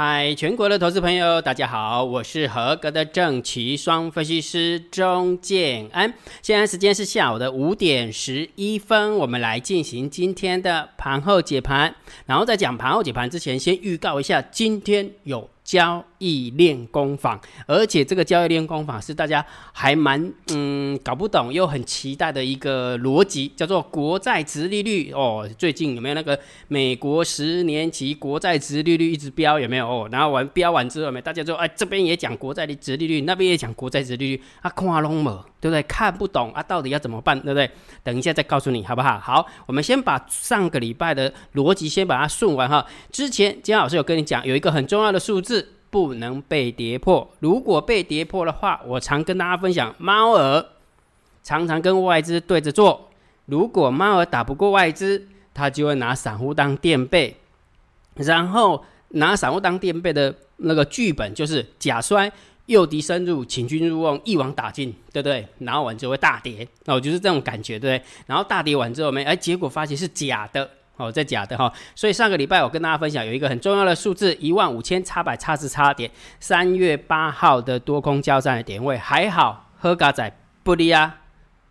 嗨，全国的投资朋友，大家好，我是合格的正奇双分析师钟建安。现在时间是下午的五点十一分，我们来进行今天的盘后解盘。然后在讲盘后解盘之前，先预告一下，今天有。交易练功坊，而且这个交易练功坊是大家还蛮嗯搞不懂又很期待的一个逻辑，叫做国债值利率哦。最近有没有那个美国十年期国债值利率一直飙有没有哦？然后完飙完之后没，大家就哎这边也讲国债的值利率，那边也讲国债值利率啊，看拢没对不对？看不懂啊，到底要怎么办对不对？等一下再告诉你好不好？好，我们先把上个礼拜的逻辑先把它顺完哈。之前金老师有跟你讲有一个很重要的数字。不能被跌破。如果被跌破的话，我常跟大家分享，猫儿常常跟外资对着做。如果猫儿打不过外资，他就会拿散户当垫背，然后拿散户当垫背的那个剧本就是假摔，诱敌深入，请君入瓮，一网打尽，对不对？然后完就会大跌，那我就是这种感觉，对不对？然后大跌完之后，没哎，结果发现是假的。哦，这假的哈，所以上个礼拜我跟大家分享有一个很重要的数字，一万五千叉百叉十叉点，三月八号的多空交战的点位还好，喝嘎仔不利啊。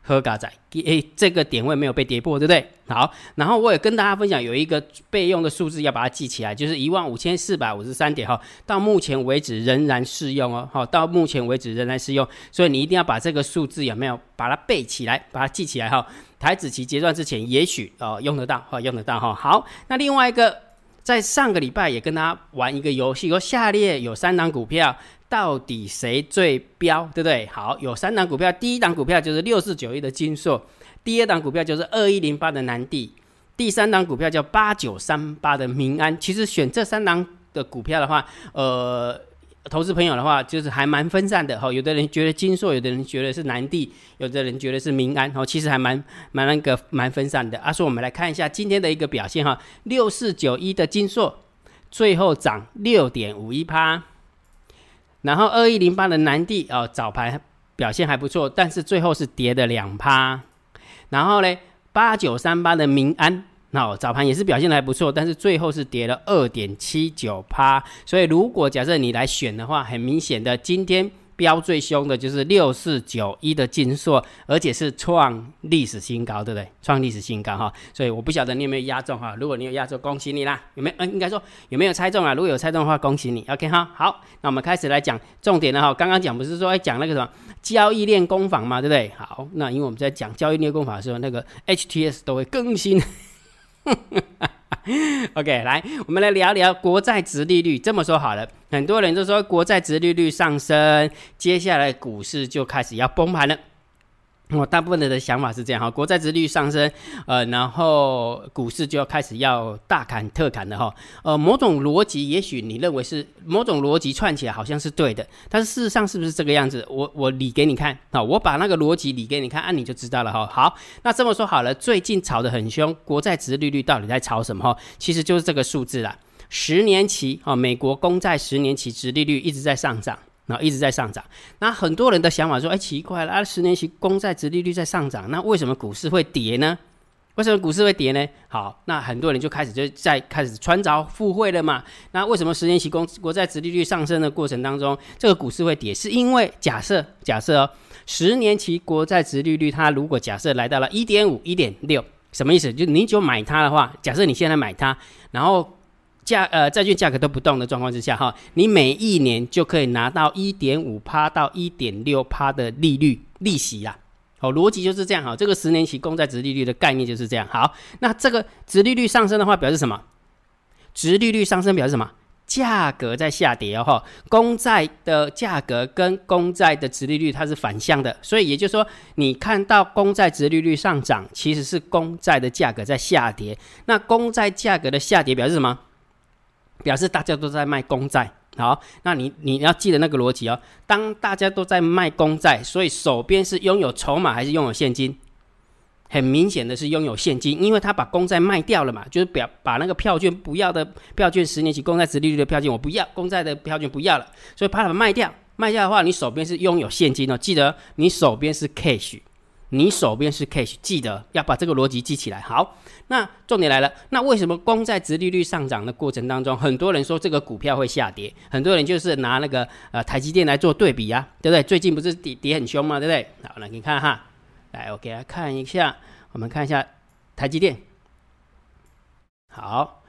喝嘎仔，诶，这个点位没有被跌破，对不对？好，然后我也跟大家分享，有一个备用的数字要把它记起来，就是一万五千四百五十三点哈，到目前为止仍然适用哦，好，到目前为止仍然适用，所以你一定要把这个数字有没有把它背起来，把它记起来哈。台子期结算之前，也许哦用得到哈，用得到哈。好，那另外一个，在上个礼拜也跟大家玩一个游戏，说下列有三档股票。到底谁最标，对不对？好，有三档股票，第一档股票就是六四九一的金硕，第二档股票就是二一零八的南地，第三档股票叫八九三八的民安。其实选这三档的股票的话，呃，投资朋友的话就是还蛮分散的哈。有的人觉得金硕，有的人觉得是南地，有的人觉得是民安，哦，其实还蛮蛮那个蛮分散的。啊，所以我们来看一下今天的一个表现哈，六四九一的金硕最后涨六点五一趴。然后二一零八的南地哦，早盘表现还不错，但是最后是跌了两趴。然后呢，八九三八的民安，那早盘也是表现的还不错，但是最后是跌了二点七九趴。所以如果假设你来选的话，很明显的今天。标最凶的就是六四九一的金硕，而且是创历史新高，对不对？创历史新高哈，所以我不晓得你有没有压中哈。如果你有压中，恭喜你啦！有没有？嗯，应该说有没有猜中啊？如果有猜中的话，恭喜你。OK 哈，好，那我们开始来讲重点了哈。刚刚讲不是说讲那个什么交易链工坊嘛，对不对？好，那因为我们在讲交易链工坊的时候，那个 HTS 都会更新。OK，来，我们来聊聊国债值利率。这么说好了，很多人都说国债值利率上升，接下来股市就开始要崩盘了。我大部分人的想法是这样哈，国债值率上升，呃，然后股市就要开始要大砍特砍的哈，呃，某种逻辑也许你认为是某种逻辑串起来好像是对的，但是事实上是不是这个样子？我我理给你看啊，我把那个逻辑理给你看，啊，你就知道了哈。好，那这么说好了，最近炒得很凶，国债值利率到底在炒什么哈？其实就是这个数字啦，十年期啊，美国公债十年期值利率一直在上涨。然后一直在上涨，那很多人的想法说：“哎，奇怪了，啊，十年期公债殖利率在上涨，那为什么股市会跌呢？为什么股市会跌呢？”好，那很多人就开始就在开始穿着附会了嘛。那为什么十年期公国债殖利率上升的过程当中，这个股市会跌？是因为假设假设哦，十年期国债殖利率它如果假设来到了一点五、一点六，什么意思？就你就买它的话，假设你现在买它，然后。价呃债券价格都不动的状况之下哈，你每一年就可以拿到一点五趴到一点六趴的利率利息啦。好，逻辑就是这样哈。这个十年期公债值利率的概念就是这样。好，那这个值利率上升的话，表示什么？值利率上升表示什么？价格在下跌哦哈。公债的价格跟公债的值利率它是反向的，所以也就是说，你看到公债值利率上涨，其实是公债的价格在下跌。那公债价格的下跌表示什么？表示大家都在卖公债，好，那你你要记得那个逻辑哦。当大家都在卖公债，所以手边是拥有筹码还是拥有现金？很明显的是拥有现金，因为他把公债卖掉了嘛，就是表把那个票券不要的票券，十年期公债殖利率的票券我不要，公债的票券不要了，所以把它卖掉。卖掉的话，你手边是拥有现金哦，记得你手边是 cash。你手边是 cash，记得要把这个逻辑记起来。好，那重点来了，那为什么公债值利率上涨的过程当中，很多人说这个股票会下跌？很多人就是拿那个呃台积电来做对比啊，对不对？最近不是跌跌很凶吗？对不对？好，来你看哈，来我给大家看一下，我们看一下台积电。好，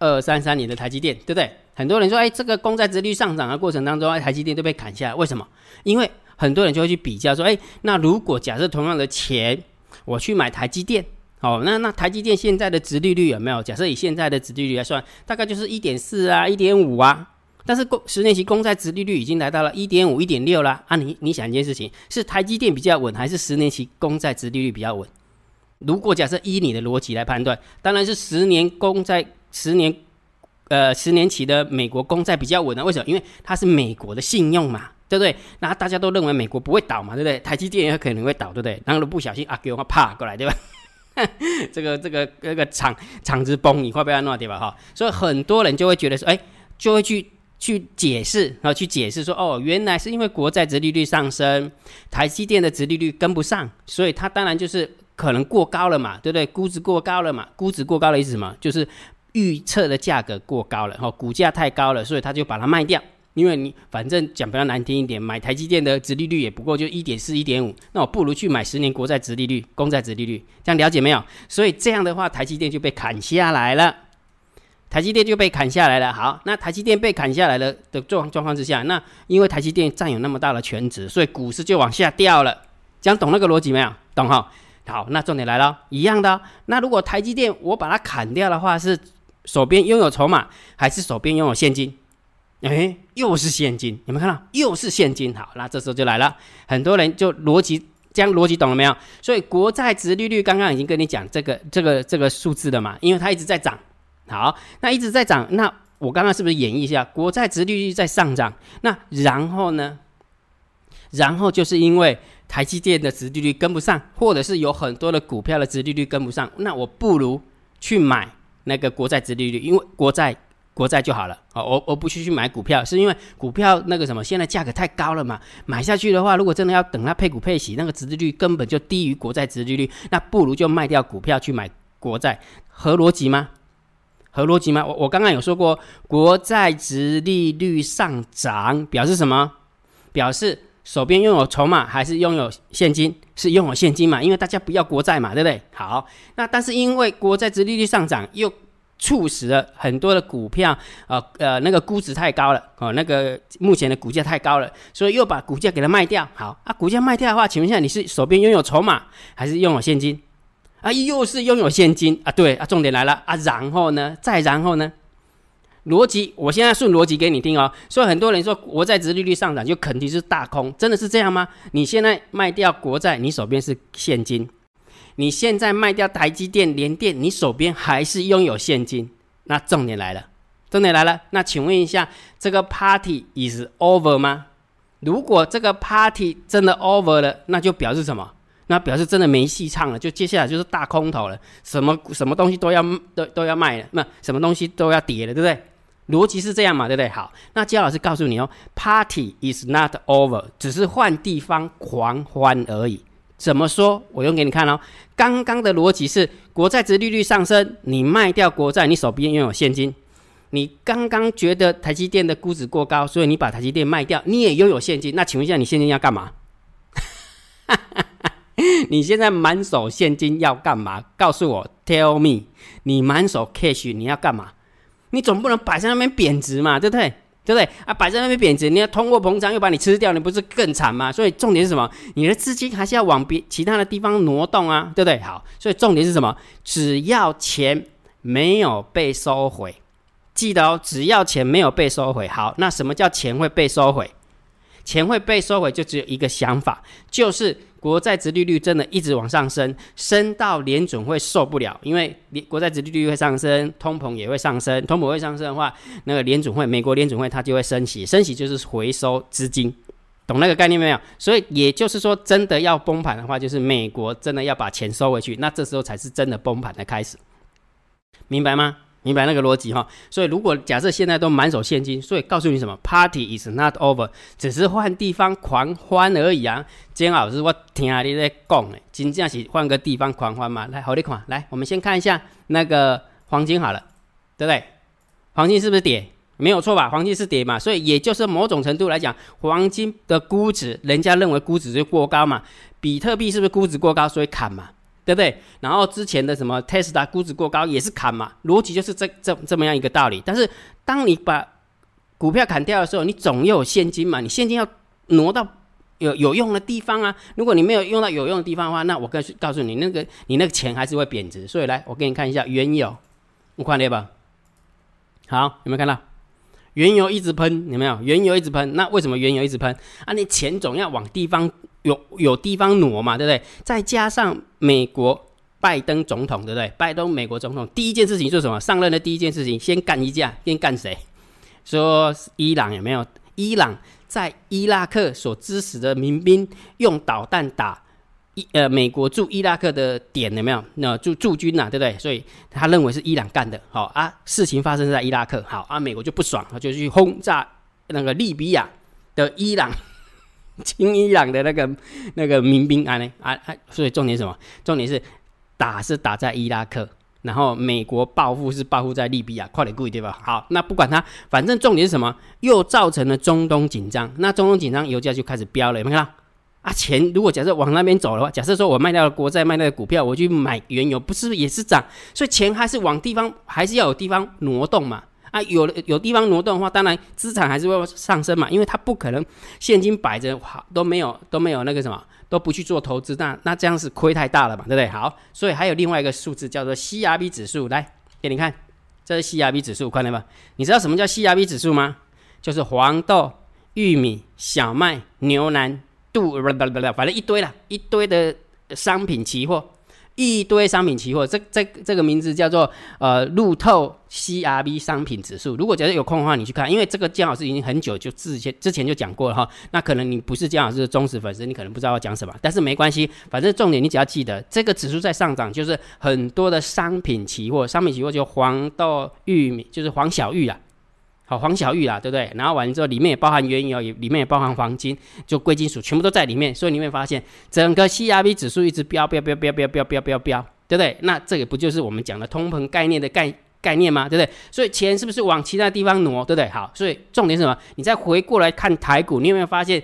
二三三年的台积电，对不对？很多人说，哎，这个公债值率上涨的过程当中，台积电都被砍下来，为什么？因为很多人就会去比较说，哎，那如果假设同样的钱，我去买台积电，哦，那那台积电现在的值利率有没有？假设以现在的值利率来算，大概就是一点四啊，一点五啊。但是公十年期公债值利率已经来到了一点五、一点六啦。啊，你你想一件事情，是台积电比较稳，还是十年期公债值利率比较稳？如果假设依你的逻辑来判断，当然是十年公债十年。呃，十年期的美国公债比较稳啊？为什么？因为它是美国的信用嘛，对不对？那大家都认为美国不会倒嘛，对不对？台积电也可能会倒，对不对？然后不小心啊，给我怕过来，对吧？这个这个这个厂厂子崩，你会不要闹对吧？哈，所以很多人就会觉得说，哎，就会去去解释，然后去解释说，哦，原来是因为国债殖利率上升，台积电的殖利率跟不上，所以它当然就是可能过高了嘛，对不对？估值过高了嘛，估值过高的意思什么？就是。预测的价格过高了，哈，股价太高了，所以他就把它卖掉。因为你反正讲比较难听一点，买台积电的殖利率也不过就一点四、一点五，那我不如去买十年国债殖利率、公债殖利率，这样了解没有？所以这样的话，台积电就被砍下来了，台积电就被砍下来了。好，那台积电被砍下来了的状状况之下，那因为台积电占有那么大的权值，所以股市就往下掉了。讲懂那个逻辑没有？懂哈？好，那重点来了，一样的。那如果台积电我把它砍掉的话是？手边拥有筹码，还是手边拥有现金？哎，又是现金，有没有看到？又是现金。好，那这时候就来了，很多人就逻辑，这样逻辑懂了没有？所以国债值利率刚刚已经跟你讲这个、这个、这个数字了嘛？因为它一直在涨。好，那一直在涨，那我刚刚是不是演绎一下？国债值利率在上涨，那然后呢？然后就是因为台积电的值利率跟不上，或者是有很多的股票的值利率跟不上，那我不如去买。那个国债殖利率，因为国债国债就好了啊，我我不去去买股票，是因为股票那个什么，现在价格太高了嘛，买下去的话，如果真的要等它配股配息，那个殖利率根本就低于国债殖利率，那不如就卖掉股票去买国债，合逻辑吗？合逻辑吗？我我刚刚有说过，国债殖利率上涨表示什么？表示。手边拥有筹码还是拥有现金？是拥有现金嘛？因为大家不要国债嘛，对不对？好，那但是因为国债值利率上涨，又促使了很多的股票，呃呃，那个估值太高了哦，那个目前的股价太高了，所以又把股价给它卖掉。好啊，股价卖掉的话，请问一下，你是手边拥有筹码还是拥有现金？啊，又是拥有现金啊？对啊，重点来了啊，然后呢？再然后呢？逻辑，我现在顺逻辑给你听哦。所以很多人说国债值利率上涨就肯定是大空，真的是这样吗？你现在卖掉国债，你手边是现金；你现在卖掉台积电、联电，你手边还是拥有现金。那重点来了，重点来了。那请问一下，这个 party is over 吗？如果这个 party 真的 over 了，那就表示什么？那表示真的没戏唱了，就接下来就是大空头了，什么什么东西都要都都要卖了，那什么东西都要跌了，对不对？逻辑是这样嘛，对不对？好，那焦老师告诉你哦，Party is not over，只是换地方狂欢而已。怎么说？我用给你看哦。刚刚的逻辑是国债值利率上升，你卖掉国债，你手边拥有现金。你刚刚觉得台积电的估值过高，所以你把台积电卖掉，你也拥有现金。那请问一下，你现金要干嘛？你现在满手现金要干嘛？告诉我，Tell me，你满手 cash 你要干嘛？你总不能摆在那边贬值嘛，对不对？对不对？啊，摆在那边贬值，你要通货膨胀又把你吃掉，你不是更惨吗？所以重点是什么？你的资金还是要往别其他的地方挪动啊，对不对？好，所以重点是什么？只要钱没有被收回，记得哦，只要钱没有被收回。好，那什么叫钱会被收回？钱会被收回，就只有一个想法，就是。国债殖利率真的一直往上升，升到联准会受不了，因为联国债殖利率会上升，通膨也会上升，通膨会上升的话，那个联准会，美国联准会它就会升息，升息就是回收资金，懂那个概念没有？所以也就是说，真的要崩盘的话，就是美国真的要把钱收回去，那这时候才是真的崩盘的开始，明白吗？明白那个逻辑哈？所以如果假设现在都满手现金，所以告诉你什么？Party is not over，只是换地方狂欢而已啊！金老师，我听你在讲诶，真正是换个地方狂欢嘛？来，好你看，来，我们先看一下那个黄金好了，对不对？黄金是不是跌？没有错吧？黄金是跌嘛？所以也就是某种程度来讲，黄金的估值，人家认为估值就过高嘛。比特币是不是估值过高，所以砍嘛？对不对？然后之前的什么 Tesla 估值过高也是砍嘛，逻辑就是这这这么样一个道理。但是当你把股票砍掉的时候，你总有现金嘛，你现金要挪到有有用的地方啊。如果你没有用到有用的地方的话，那我告诉告诉你，那个你那个钱还是会贬值。所以来，我给你看一下原油，我看到吧？好，有没有看到？原油一直喷，有没有？原油一直喷，那为什么原油一直喷？啊，你钱总要往地方。有有地方挪嘛，对不对？再加上美国拜登总统，对不对？拜登美国总统第一件事情做什么？上任的第一件事情，先干一架，先干谁？说伊朗有没有？伊朗在伊拉克所支持的民兵用导弹打伊呃美国驻伊拉克的点有没有？那驻驻军呐，对不对？所以他认为是伊朗干的。好啊，事情发生在伊拉克，好啊，美国就不爽，他就去轰炸那个利比亚的伊朗。亲伊朗的那个那个民兵啊呢啊啊，所以重点什么？重点是打是打在伊拉克，然后美国报复是报复在利比亚，快点故意对吧？好，那不管它，反正重点是什么？又造成了中东紧张，那中东紧张，油价就开始飙了，有没有看到？啊，钱如果假设往那边走的话，假设说我卖掉了国债，卖掉了股票，我去买原油，不是也是涨？所以钱还是往地方，还是要有地方挪动嘛。啊，有有地方挪动的话，当然资产还是会上升嘛，因为它不可能现金摆着好都没有都没有那个什么都不去做投资，那那这样是亏太大了嘛，对不对？好，所以还有另外一个数字叫做 CRB 指数，来给你看，这是 CRB 指数，看到吗？你知道什么叫 CRB 指数吗？就是黄豆、玉米、小麦、牛腩、豆，不不不不，反正一堆了，一堆的商品期货。一堆商品期货，这这这个名字叫做呃路透 CRB 商品指数。如果觉得有空的话，你去看，因为这个姜老师已经很久就之前之前就讲过了哈。那可能你不是姜老师的忠实粉丝，你可能不知道要讲什么，但是没关系，反正重点你只要记得，这个指数在上涨，就是很多的商品期货，商品期货就黄豆、玉米，就是黄小玉啊。好，黄小玉啦，对不对？然后完了之后，里面也包含原油，也里面也包含黄金，就贵金属全部都在里面。所以你会发现，整个 CRV 指数一直飙飙飙飙飙飙飙飙飙，对不对？那这个不就是我们讲的通膨概念的概概念吗？对不对？所以钱是不是往其他地方挪，对不对？好，所以重点是什么？你再回过来看台股，你有没有发现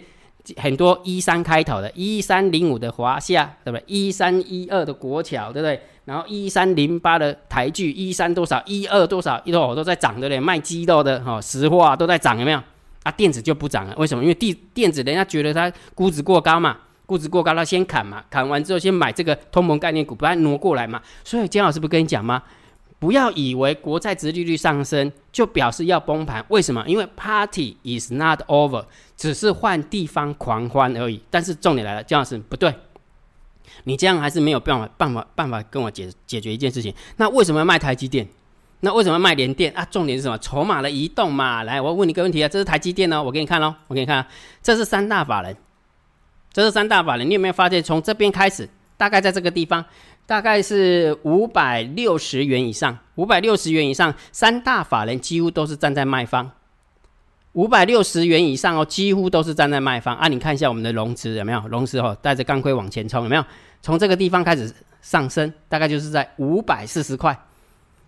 很多一三开头的，一三零五的华夏，对不对？一三一二的国桥，对不对？然后一三零八的台剧，一三多少，一二多少，一多都在涨，对不对？卖鸡肉的哈，石化都在涨，有没有？啊，电子就不涨了，为什么？因为电电子人家觉得它估值过高嘛，估值过高，他先砍嘛，砍完之后先买这个通膨概念股，不然挪过来嘛。所以姜老师不跟你讲吗？不要以为国债殖利率上升就表示要崩盘，为什么？因为 Party is not over，只是换地方狂欢而已。但是重点来了，姜老师不对。你这样还是没有办法办法办法跟我解解决一件事情。那为什么要卖台积电？那为什么要卖联电啊？重点是什么？筹码的移动嘛。来，我问你个问题啊，这是台积电哦，我给你看哦，我给你看，这是三大法人，这是三大法人。你有没有发现，从这边开始，大概在这个地方，大概是五百六十元以上，五百六十元以上，三大法人几乎都是站在卖方。五百六十元以上哦，几乎都是站在卖方啊！你看一下我们的融资有没有？融资哦，带着钢盔往前冲，有没有？从这个地方开始上升，大概就是在五百四十块。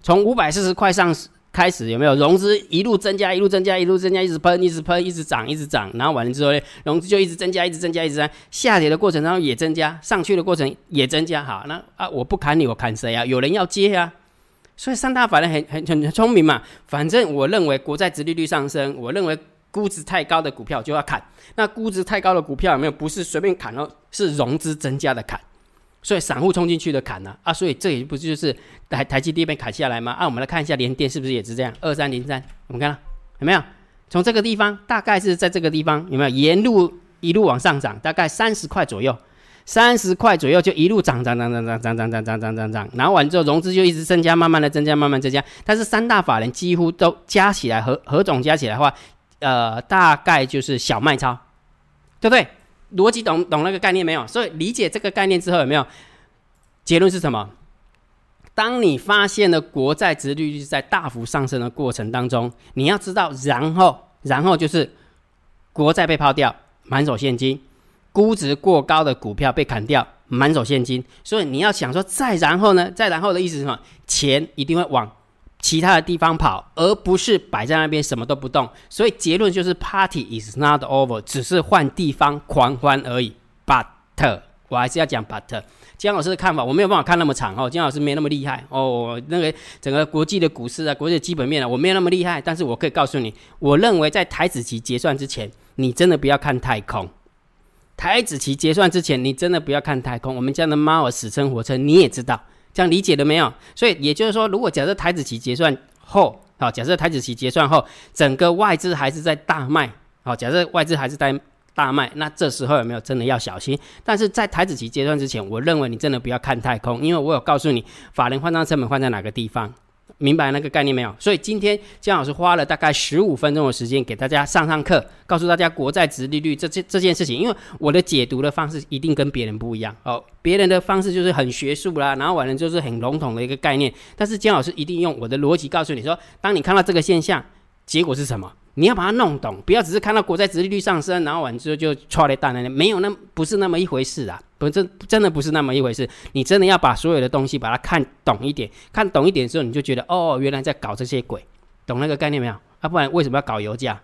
从五百四十块上开始，有没有融资一路增加，一路增加，一路增加，一直喷，一直喷，一直涨，一直涨。然后完了之后呢，融资就一直增加，一直增加，一直增。下跌的过程当中也增加，上去的过程也增加。好，那啊，我不砍你，我砍谁啊？有人要接啊！所以三大法人很很很很聪明嘛，反正我认为国债殖利率上升，我认为估值太高的股票就要砍。那估值太高的股票有没有？不是随便砍哦，是融资增加的砍。所以散户冲进去的砍呢啊，所以这也不就是台台积电被砍下来吗？啊，我们来看一下联电是不是也是这样？二三零三，我们看有没有？从这个地方大概是在这个地方有没有沿路一路往上涨，大概三十块左右。三十块左右就一路涨涨涨涨涨涨涨涨涨涨涨涨，然后完之后融资就一直增加，慢慢的增加，慢慢增加。但是三大法人几乎都加起来合合总加起来的话，呃，大概就是小麦超，对不对？逻辑懂懂那个概念没有？所以理解这个概念之后有没有结论是什么？当你发现了国债值利率在大幅上升的过程当中，你要知道，然后，然后就是国债被抛掉，满手现金，估值过高的股票被砍掉，满手现金。所以你要想说，再然后呢？再然后的意思是什么？钱一定会往其他的地方跑，而不是摆在那边什么都不动。所以结论就是，Party is not over，只是换地方狂欢而已。But 我还是要讲 But，江老师的看法，我没有办法看那么长哦。江老师没那么厉害哦。那个整个国际的股市啊，国际的基本面啊，我没有那么厉害。但是我可以告诉你，我认为在台子期结算之前，你真的不要看太空。台子期结算之前，你真的不要看太空。我们家的猫儿死撑活撑，你也知道，这样理解了没有？所以也就是说，如果假设台子期结算后，好，假设台子期结算后，整个外资还是在大卖，好，假设外资还是在。大卖，那这时候有没有真的要小心？但是在台子期结算之前，我认为你真的不要看太空，因为我有告诉你，法人换张成本换在哪个地方，明白那个概念没有？所以今天姜老师花了大概十五分钟的时间给大家上上课，告诉大家国债值利率这这这件事情，因为我的解读的方式一定跟别人不一样哦，别人的方式就是很学术啦，然后完了就是很笼统的一个概念，但是姜老师一定用我的逻辑告诉你说，当你看到这个现象，结果是什么？你要把它弄懂，不要只是看到国债殖利率上升，然后完之后就错了大了，没有那不是那么一回事啊，不，真真的不是那么一回事。你真的要把所有的东西把它看懂一点，看懂一点之后，你就觉得哦，原来在搞这些鬼，懂那个概念没有？啊，不然为什么要搞油价？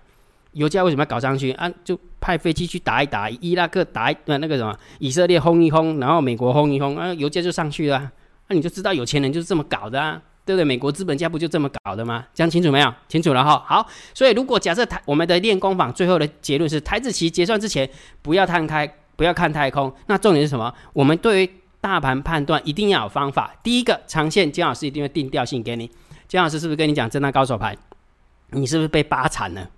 油价为什么要搞上去啊？就派飞机去打一打，伊拉克打一那那个什么，以色列轰一轰，然后美国轰一轰，啊，油价就上去了。那你就知道有钱人就是这么搞的啊。对不对？美国资本家不就这么搞的吗？讲清楚没有？清楚了哈。好，所以如果假设台我们的练功坊最后的结论是台子期结算之前不要摊开，不要看太空。那重点是什么？我们对于大盘判断一定要有方法。第一个，长线姜老师一定会定调性给你。姜老师是不是跟你讲震荡高手盘？你是不是被扒惨了？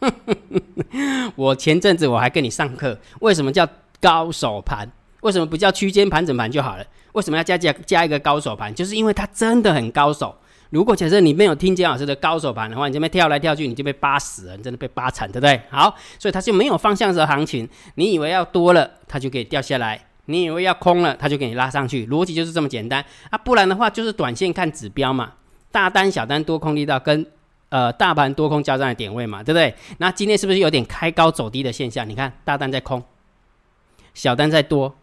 我前阵子我还跟你上课，为什么叫高手盘？为什么不叫区间盘整盘就好了？为什么要加加加一个高手盘？就是因为它真的很高手。如果假设你没有听姜老师的高手盘的话，你这边跳来跳去，你就被扒死了，你真的被扒惨，对不对？好，所以它就没有方向的行情。你以为要多了，它就可以掉下来；你以为要空了，它就给你拉上去。逻辑就是这么简单啊！不然的话，就是短线看指标嘛，大单、小单、多空力道跟呃大盘多空交战的点位嘛，对不对？那今天是不是有点开高走低的现象？你看大单在空，小单在多。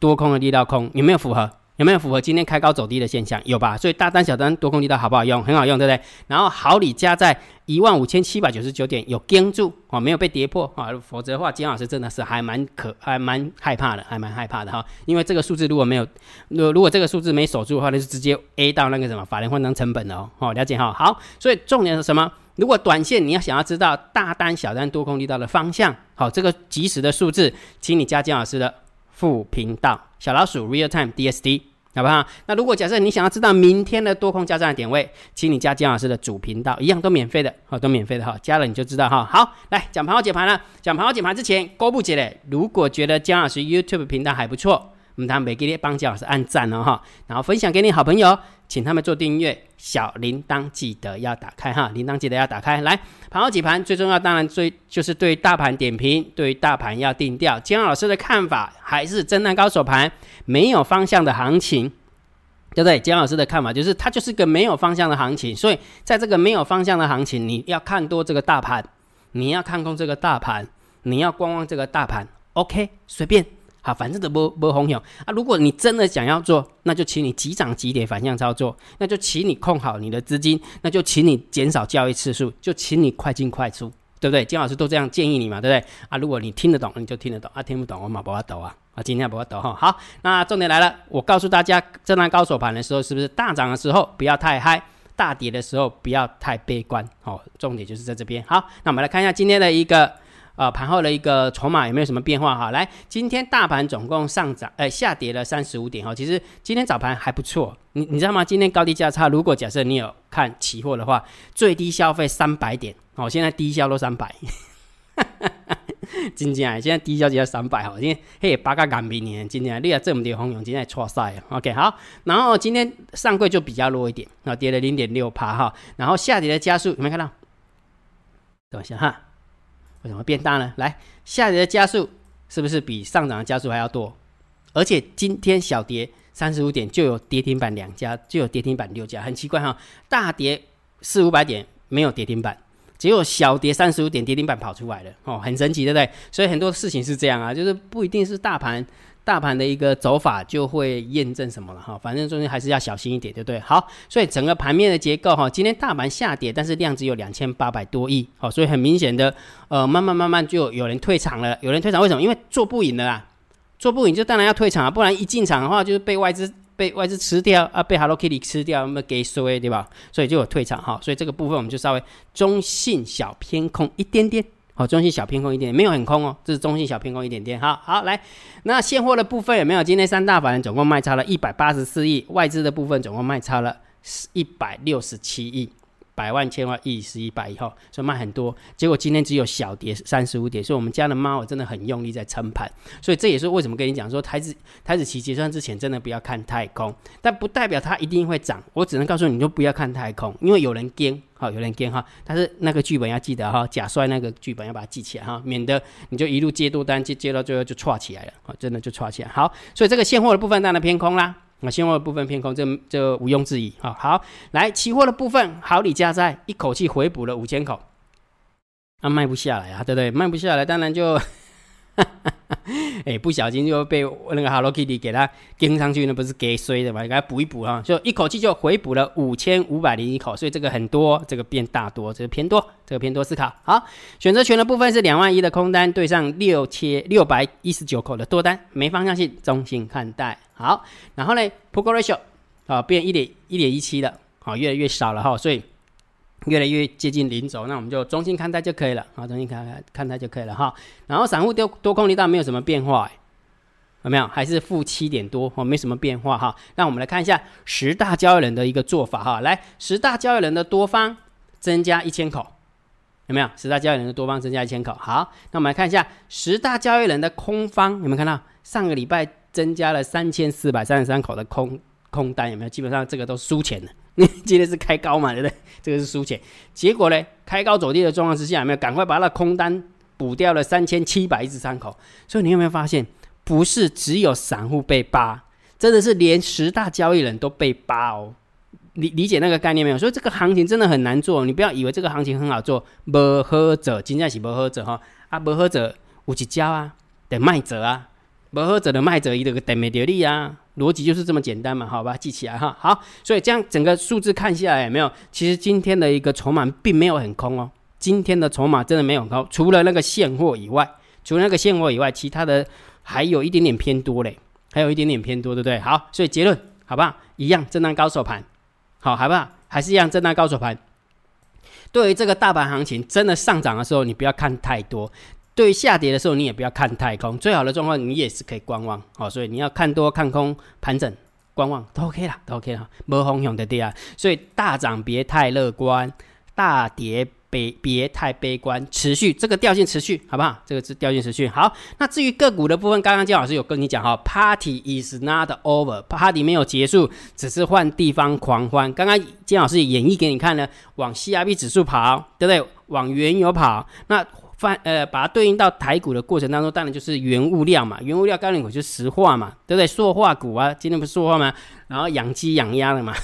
多空的力道空有没有符合？有没有符合今天开高走低的现象？有吧？所以大单小单多空力道好不好用？很好用，对不对？然后好礼加在一万五千七百九十九点有跟住啊，没有被跌破啊，否则的话，金老师真的是还蛮可还蛮害怕的，还蛮害怕的哈。因为这个数字如果没有，如如果这个数字没守住的话，那就直接 A 到那个什么法人换成成本了哦。好，了解哈。好，所以重点是什么？如果短线你要想要知道大单小单多空力道的方向，好，这个及时的数字，请你加金老师的。副频道小老鼠 Real Time DSD 好不好？那如果假设你想要知道明天的多空交战的点位，请你加姜老师的主频道，一样都免费的，好，都免费的哈，加了你就知道哈。好，来讲盘后解盘了。讲盘后解盘之前，勾布姐嘞，如果觉得姜老师 YouTube 频道还不错。我们他每个月帮姜老师按赞哦哈，然后分享给你好朋友，请他们做订阅，小铃铛记得要打开哈，铃铛记得要打开。来，盘后几盘最重要，当然最就是对大盘点评，对大盘要定调。姜老师的看法还是震荡高手盘，没有方向的行情，对不对？姜老师的看法就是它就是个没有方向的行情，所以在这个没有方向的行情，你要看多这个大盘，你要看空这个大盘，你要观望这个大盘，OK，随便。好，反正都不不红勇啊！如果你真的想要做，那就请你急涨急跌反向操作，那就请你控好你的资金，那就请你减少交易次数，就请你快进快出，对不对？金老师都这样建议你嘛，对不对？啊，如果你听得懂，你就听得懂；啊，听不懂，我马不要抖啊！啊，今天不要抖哈。好，那重点来了，我告诉大家，震荡高手盘的时候，是不是大涨的时候不要太嗨，大跌的时候不要太悲观？好，重点就是在这边。好，那我们来看一下今天的一个。啊，盘后的一个筹码有没有什么变化哈？来，今天大盘总共上涨，呃，下跌了三十五点哈。其实今天早盘还不错，你你知道吗？今天高低价差，如果假设你有看期货的话，最低消费三百点哦，现在低消都三百，今天啊，现在低消只要三百哈。今天嘿，八个港币呢，今天你啊这么跌红勇，今天错晒啊。OK，好，然后今天上柜就比较弱一点，啊，跌了零点六趴哈。然后下跌的加速有没有看到？等一下哈。为什么变大呢？来，下跌的加速是不是比上涨的加速还要多？而且今天小跌三十五点就有跌停板两家，就有跌停板六家，很奇怪哈，大跌四五百点没有跌停板。只有小跌三十五点跌停板跑出来了哦，很神奇，对不对？所以很多事情是这样啊，就是不一定是大盘大盘的一个走法就会验证什么了哈。反正中间还是要小心一点，对不对？好，所以整个盘面的结构哈，今天大盘下跌，但是量只有两千八百多亿，好，所以很明显的呃，慢慢慢慢就有人退场了，有人退场为什么？因为做不赢了啊，做不赢就当然要退场啊，不然一进场的话就是被外资。被外资吃掉啊，被 Hello Kitty 吃掉，那么给衰对吧？所以就有退场哈，所以这个部分我们就稍微中性小偏空一点点，哦，中性小偏空一点，没有很空哦，这是中性小偏空一点点。好好来，那现货的部分有没有？今天三大法人总共卖差了一百八十四亿，外资的部分总共卖差了一百六十七亿。百万千万亿十一百亿哈，所以卖很多，结果今天只有小跌三十五点，所以我们家的猫真的很用力在撑盘，所以这也是为什么跟你讲说台子台子期结算之前真的不要看太空，但不代表它一定会涨，我只能告诉你，就不要看太空，因为有人跟，好有人跟哈，但是那个剧本要记得哈，假摔那个剧本要把它记起来哈，免得你就一路接多单接接到最后就串起来了，好，真的就串起来，好，所以这个现货的部分当然偏空啦。那现货的部分偏空，这这毋庸置疑啊。好，来期货的部分，好礼加在一口气回补了五千口，啊，卖不下来啊，对不对？卖不下来，当然就。哎，不小心就被那个 Hello Kitty 给它跟上去，那不是给衰的嘛？给它补一补啊，就一口气就回补了五千五百零一口，所以这个很多，这个变大多，这个偏多，这个偏多思考。好，选择权的部分是两万一的空单对上六千六百一十九口的多单，没方向性，中性看待。好，然后呢，Put Ratio 啊变一点一点一七了，好，越来越少了哈，所以。越来越接近零轴，那我们就中性看待就可以了啊，中性看看看待就可以了哈。然后散户多多空力道没有什么变化，有没有？还是负七点多哦，没什么变化哈。那我们来看一下十大交易人的一个做法哈。来，十大交易人的多方增加一千口，有没有？十大交易人的多方增加一千口。好，那我们来看一下十大交易人的空方，有没有看到？上个礼拜增加了三千四百三十三口的空空单，有没有？基本上这个都输钱了。今天是开高嘛，对不对？这个是输钱。结果呢，开高走低的状况之下，有没有赶快把那空单补掉了三千七百一十三口？所以你有没有发现，不是只有散户被扒，真的是连十大交易人都被扒哦。理理解那个概念没有？所以这个行情真的很难做。你不要以为这个行情很好做，不喝者，今天是不喝者哈啊，不喝者有一交啊得卖者啊，不喝者的卖者伊这个得没得利啊。逻辑就是这么简单嘛，好吧，记起来哈。好，所以这样整个数字看下来，有没有？其实今天的一个筹码并没有很空哦。今天的筹码真的没有高，除了那个现货以外，除了那个现货以外，其他的还有一点点偏多嘞，还有一点点偏多，对不对？好，所以结论好不好？一样震荡高手盘，好，好不好？还是一样震荡高手盘。对于这个大盘行情，真的上涨的时候，你不要看太多。对于下跌的时候，你也不要看太空，最好的状况你也是可以观望哦。所以你要看多看空盘整观望都 OK 啦，都 OK 啦，没风险的跌啊。所以大涨别太乐观，大跌别别太悲观，持续这个调性持续好不好？这个是调性持续好。那至于个股的部分，刚刚姜老师有跟你讲哈，Party is not over，Party 没有结束，只是换地方狂欢。刚刚姜老师演绎给你看呢，往 CRB 指数跑，对不对？往原油跑，那。翻呃，把它对应到台股的过程当中，当然就是原物料嘛，原物料概念股就是石化嘛，对不对？塑化股啊，今天不是塑化吗？然后养鸡养鸭的嘛，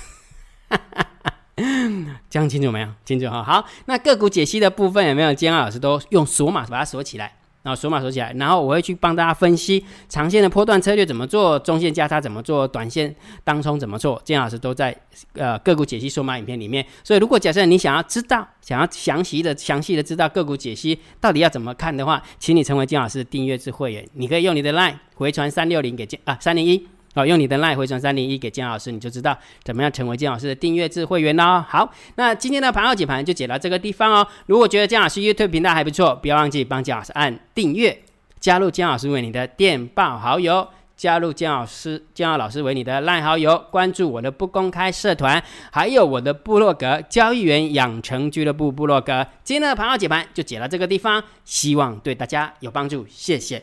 讲清楚没有？清楚哈。好，那个股解析的部分有没有？今天老师都用锁码把它锁起来。然后锁码锁起来，然后我会去帮大家分析长线的波段策略怎么做，中线加差怎么做，短线当冲怎么做。金老师都在呃个股解析数码影片里面。所以如果假设你想要知道，想要详细的、详细的知道个股解析到底要怎么看的话，请你成为金老师的订阅制会员。你可以用你的 LINE 回传三六零给金啊三零一。好，用你的 LINE 回传三零一给建老师，你就知道怎么样成为建老师的订阅制会员喽。好，那今天的盘后解盘就解到这个地方哦。如果觉得建老师 YouTube 频道还不错，不要忘记帮建老师按订阅，加入建老师为你的电报好友，加入建老师建老师为你的赖好友，关注我的不公开社团，还有我的部落格交易员养成俱乐部部落格。今天的盘后解盘就解到这个地方，希望对大家有帮助，谢谢，